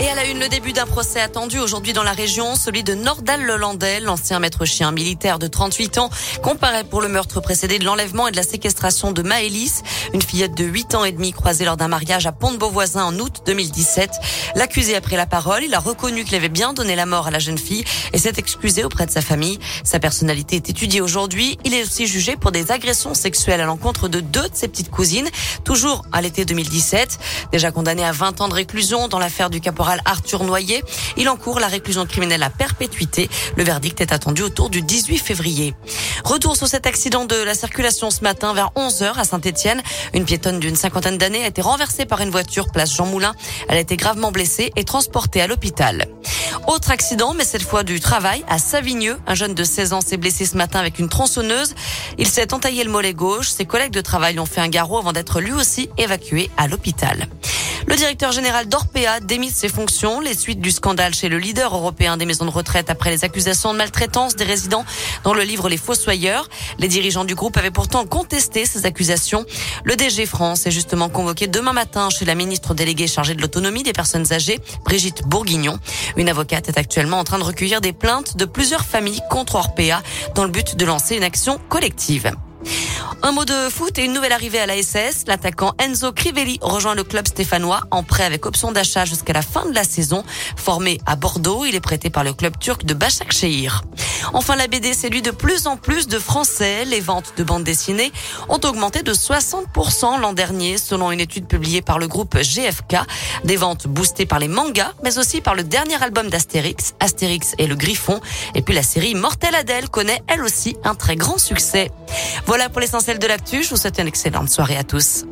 Et à la une, le début d'un procès attendu aujourd'hui dans la région, celui de Nordal Lelandais, l'ancien maître chien militaire de 38 ans, comparaît pour le meurtre précédé de l'enlèvement et de la séquestration de Maëlys, une fillette de 8 ans et demi croisée lors d'un mariage à Pont-de-Beauvoisin en août 2017. L'accusé a pris la parole, il a reconnu qu'il avait bien donné la mort à la jeune fille et s'est excusé auprès de sa famille. Sa personnalité est étudiée aujourd'hui. Il est aussi jugé pour des agressions sexuelles à l'encontre de deux de ses petites cousines, toujours à l'été 2017. Déjà condamné à 20 ans de réclusion dans l'affaire du caporal Arthur Noyer. Il encourt la réclusion criminelle à perpétuité. Le verdict est attendu autour du 18 février. Retour sur cet accident de la circulation ce matin vers 11h à Saint-Etienne. Une piétonne d'une cinquantaine d'années a été renversée par une voiture place Jean Moulin. Elle a été gravement blessée et transportée à l'hôpital. Autre accident, mais cette fois du travail, à Savigneux. Un jeune de 16 ans s'est blessé ce matin avec une tronçonneuse. Il s'est entaillé le mollet gauche. Ses collègues de travail ont fait un garrot avant d'être lui aussi évacué à l'hôpital. Le directeur général d'Orpea démise ses fonctions. Les suites du scandale chez le leader européen des maisons de retraite après les accusations de maltraitance des résidents dans le livre Les Fossoyeurs. Les dirigeants du groupe avaient pourtant contesté ces accusations. Le DG France est justement convoqué demain matin chez la ministre déléguée chargée de l'autonomie des personnes âgées, Brigitte Bourguignon. Une avocate est actuellement en train de recueillir des plaintes de plusieurs familles contre Orpea dans le but de lancer une action collective. Un mot de foot et une nouvelle arrivée à la SS. L'attaquant Enzo Crivelli rejoint le club stéphanois en prêt avec option d'achat jusqu'à la fin de la saison. Formé à Bordeaux, il est prêté par le club turc de Başakşehir. Enfin, la BD séduit de plus en plus de Français. Les ventes de bandes dessinées ont augmenté de 60% l'an dernier, selon une étude publiée par le groupe GFK. Des ventes boostées par les mangas, mais aussi par le dernier album d'Astérix, Astérix et le Griffon. Et puis la série Mortel Adèle connaît elle aussi un très grand succès. Voilà pour l'essentiel de l'actu. Je vous souhaite une excellente soirée à tous.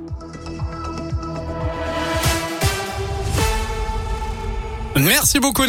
Merci beaucoup,